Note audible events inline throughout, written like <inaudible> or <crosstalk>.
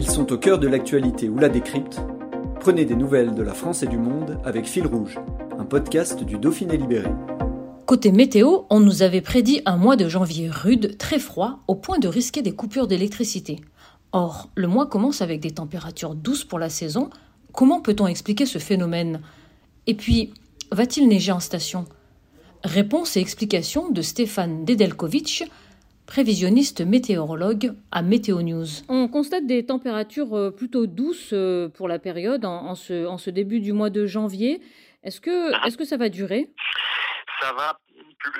Ils sont au cœur de l'actualité ou la décrypte. Prenez des nouvelles de la France et du monde avec Fil Rouge, un podcast du Dauphiné Libéré. Côté météo, on nous avait prédit un mois de janvier rude, très froid, au point de risquer des coupures d'électricité. Or, le mois commence avec des températures douces pour la saison. Comment peut-on expliquer ce phénomène? Et puis, va-t-il neiger en station? Réponse et explication de Stéphane Dedelkovic, prévisionniste météorologue à Météo News. On constate des températures euh, plutôt douces euh, pour la période en, ce, en ce, début du mois de janvier. Est-ce que, que ça va durer? Ça va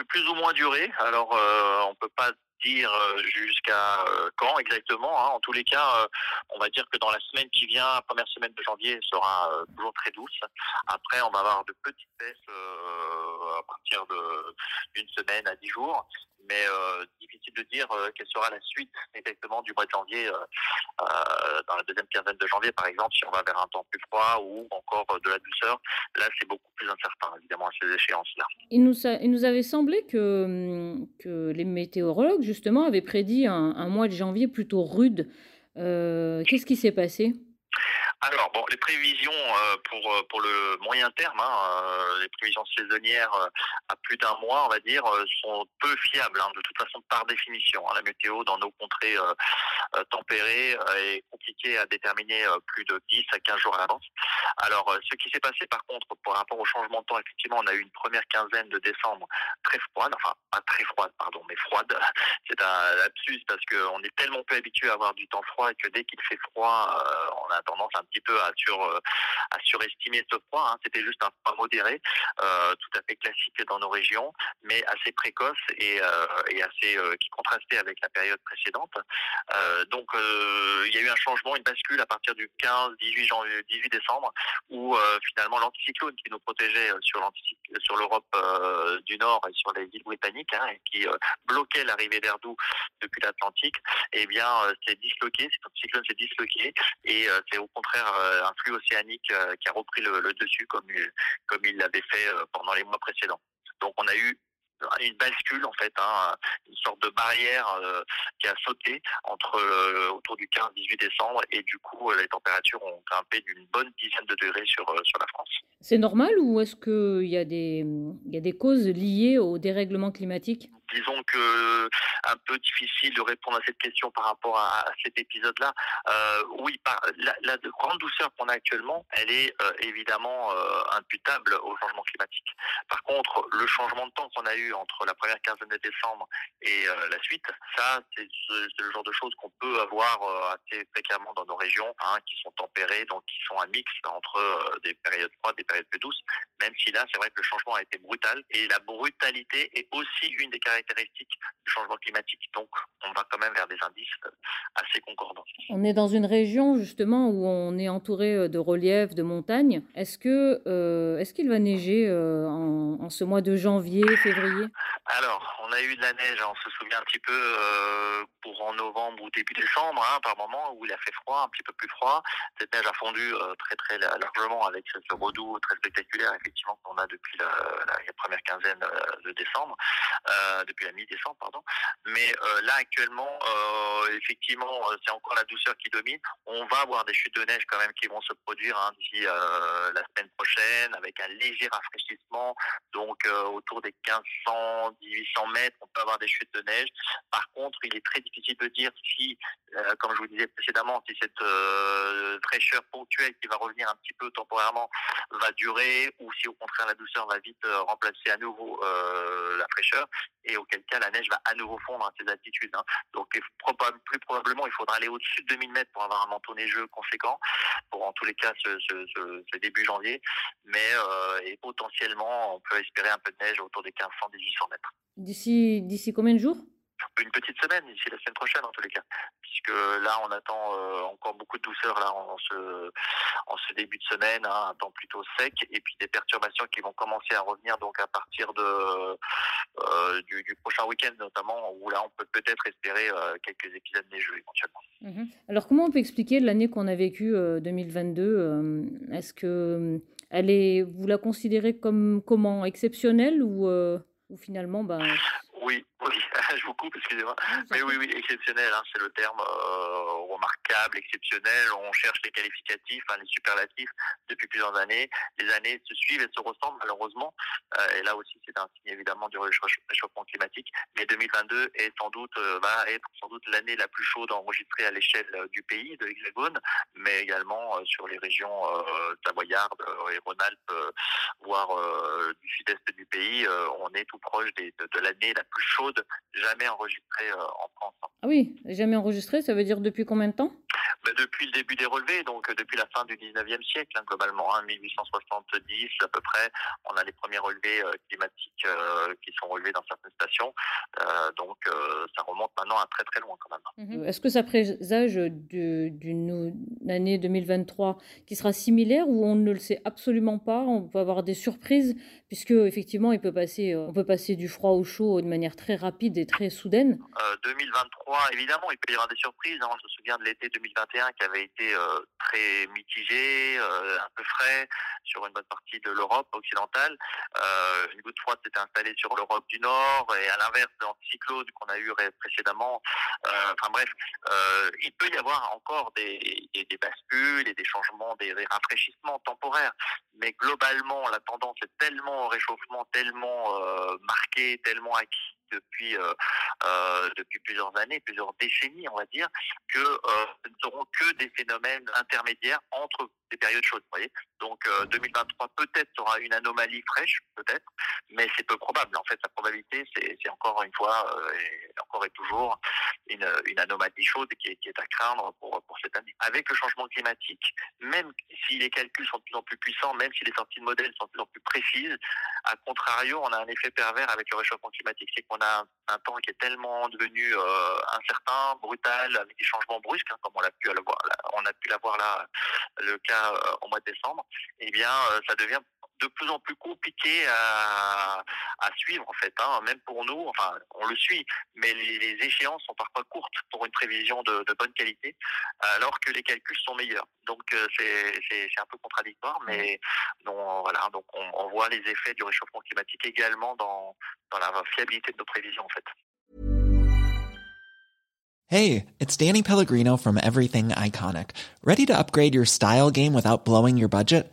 plus, ou moins durer. Alors, euh, on ne peut pas dire jusqu'à quand exactement. Hein. En tous les cas, on va dire que dans la semaine qui vient, la première semaine de janvier sera toujours très douce. Après, on va avoir de petites baisses à partir d'une semaine à dix jours mais euh, difficile de dire euh, quelle sera la suite exactement du mois de janvier. Euh, dans la deuxième quinzaine de janvier, par exemple, si on va vers un temps plus froid ou encore de la douceur, là c'est beaucoup plus incertain, évidemment, à ces échéances-là. Il nous, avait semblé que, que les météorologues, justement, avaient prédit un mois de janvier plutôt rude. Qu'est-ce qui s'est passé? Alors bon, les prévisions euh, pour euh, pour le moyen terme, hein, euh, les prévisions saisonnières à plus d'un mois, on va dire, sont peu fiables. Hein, de toute façon, par définition, hein, la météo dans nos contrées tempérées est compliquée à déterminer plus de 10 à 15 jours à l'avance. Alors, ce qui s'est passé par contre par rapport au changement de temps, effectivement, on a eu une première quinzaine de décembre très froide, enfin pas très froide, pardon, mais froide. <laughs> C'est un lapsus parce qu'on est tellement peu habitué à avoir du temps froid que dès qu'il fait froid, on a tendance à petit peu à, sur, euh, à surestimer ce froid. Hein. C'était juste un froid modéré, euh, tout à fait classique dans nos régions, mais assez précoce et, euh, et assez qui contrastait avec la période précédente. donc il y a eu un changement, une bascule à partir du 15, 18 janvier, 18 décembre, où finalement l'anticyclone qui nous protégeait sur sur l'Europe du Nord et sur les îles britanniques, hein, et qui bloquait l'arrivée d'air doux depuis l'Atlantique, eh bien s'est disloqué, cet anticyclone s'est disloqué et c'est au contraire euh, un flux océanique euh, qui a repris le, dessus comme, comme il l'avait fait euh, pendant les mois précédents. Donc on a eu une bascule en fait, hein, une sorte de barrière qui a sauté entre autour du 15-18 décembre et du coup les températures ont grimpé d'une bonne dizaine de degrés sur, sur la France. C'est normal ou est-ce qu'il y, y a des causes liées au dérèglement climatique? Disons que un peu difficile de répondre à cette question par rapport à, cet épisode-là. Euh, oui, la, grande douceur qu'on a actuellement, elle est euh, évidemment euh, imputable au changement climatique. Par contre, le changement de temps qu'on a eu entre la première quinzaine de décembre et la suite, ça, c'est le genre de choses qu'on peut avoir assez fréquemment dans nos régions, hein, qui sont tempérées, donc qui sont un mix entre des périodes froides, des périodes plus douces. Même si là, c'est vrai que le changement a été brutal, et la brutalité est aussi une des caractéristiques caractéristiques du changement climatique. Donc, on va quand même vers des indices euh, assez concordants. On est dans une région justement où on est entouré euh, de reliefs, de montagnes. Est-ce que euh, est-ce qu'il va neiger en, en, ce mois de janvier, février? Alors, on a eu de la neige, on se souvient un petit peu euh, pour en novembre ou début décembre, hein, par moment où il a fait froid, un petit peu plus froid. Cette neige a fondu très très largement avec ce, redout très spectaculaire effectivement qu'on a depuis la, première quinzaine de décembre, depuis la mi-décembre pardon. Mais là actuellement, effectivement, c'est encore la douceur qui domine. On va avoir des chutes de neige quand même qui vont se produire hein, d'ici la semaine prochaine avec un léger rafraîchissement, donc autour des 1500, 1800 mètres on peut avoir des chutes de neige. Par contre, il est très difficile de dire si, euh, comme je vous disais précédemment, si cette euh, fraîcheur ponctuelle qui va revenir un petit peu temporairement va durer ou si au contraire la douceur va vite euh, remplacer à nouveau la fraîcheur et auquel cas la neige va à nouveau fondre à ces altitudes. Hein. Donc plus probablement il faudra aller au-dessus de 2000 mètres pour avoir un manteau neigeux conséquent pour en tous les cas ce, début janvier. Mais et potentiellement on peut espérer un peu de neige autour des 1500-1800 mètres. D'ici d'ici combien de jours? Une petite semaine, d'ici la semaine prochaine en tous les cas. Puisque là, on attend euh, encore beaucoup de douceur là en ce, en ce début de semaine, hein, un temps plutôt sec, et puis des perturbations qui vont commencer à revenir donc à partir de euh, du, du, prochain week-end notamment, où là, on peut peut-être espérer euh, quelques épisodes neigeux éventuellement. Mmh Alors, comment on peut expliquer l'année qu'on a vécue 2022 Est-ce que elle est, vous la considérez comme comment? Exceptionnelle ou, ou finalement, ben, oui, oui, <laughs> je vous coupe, excusez-moi. Mais oui, oui, exceptionnel, hein, c'est le terme euh, remarquable, exceptionnel. On cherche les qualificatifs, hein, les superlatifs depuis plusieurs années. Les années se suivent et se ressemblent malheureusement. Euh, et là aussi, c'est un signe évidemment du réchauffement climatique. Mais 2022 est sans doute euh, va être sans doute l'année la plus chaude enregistrée à l'échelle du pays, de l'Hexagone, mais également sur les régions savoyardes et Rhône-Alpes, voire du sud-est du pays. on est tout proche des, de, de l'année la plus chaude jamais enregistrée euh, en France. Ah oui, jamais enregistrée, ça veut dire depuis combien de temps? Ben, Depuis le début des relevés, donc euh, depuis la fin du 19e siècle, hein, globalement, hein, 1870 à peu près, on a les premiers relevés euh, climatiques qui sont relevés dans certaines stations. donc ça remonte maintenant à très très loin quand même. Mhm. Est-ce que ça présage d'une année 2023 qui sera similaire ou on ne le sait absolument pas? On peut avoir des surprises puisque effectivement il peut passer, on peut passer du froid au chaud de manière très rapide et très soudaine. 2023, euh, évidemment, il peut y avoir des surprises. Hein. Je me souviens de l'été 2021 qui avait été euh, très mitigé, euh, un peu frais sur une bonne partie de l'Europe occidentale. une goutte froide s'était installée sur l'Europe du Nord et à l'inverse de l'anticyclone qu'on a eu précédemment. enfin bref, il peut y avoir encore des, bascules et des changements, des, rafraîchissements temporaires. Mais globalement, la tendance est tellement au réchauffement, tellement marquée, tellement acquis depuis euh, euh, depuis plusieurs années, plusieurs décennies, on va dire, que euh, ce ne seront que des phénomènes intermédiaires entre des périodes chaudes. Donc 2023 peut-être sera une anomalie fraîche, peut-être, mais c'est peu probable. En fait, la probabilité, c'est encore une fois encore et toujours une, anomalie chaude qui est, à craindre pour cette année. Avec le changement climatique, même si les calculs sont de plus en plus puissants, même si les sorties de modèles sont de plus en plus précises, à contrario, on a un effet pervers avec le réchauffement climatique, c'est qu'on a un, temps qui est tellement devenu euh, incertain, brutal, avec des changements brusques, hein, comme on a pu l'avoir, on a pu là, le cas euh, au mois de décembre. Eh bien, euh, ça devient de plus en plus compliqué à, suivre en fait, hein, même pour nous. Enfin, on le suit, mais les, échéances sont parfois courtes pour une prévision de, bonne qualité, alors que les calculs sont meilleurs. Donc c'est un peu contradictoire, mais donc, voilà, donc on, on, voit les effets du réchauffement climatique également dans, dans la fiabilité de nos prévisions en fait. Hey, it's Danny Pellegrino from Everything Iconic. Ready to upgrade your style game without blowing your budget?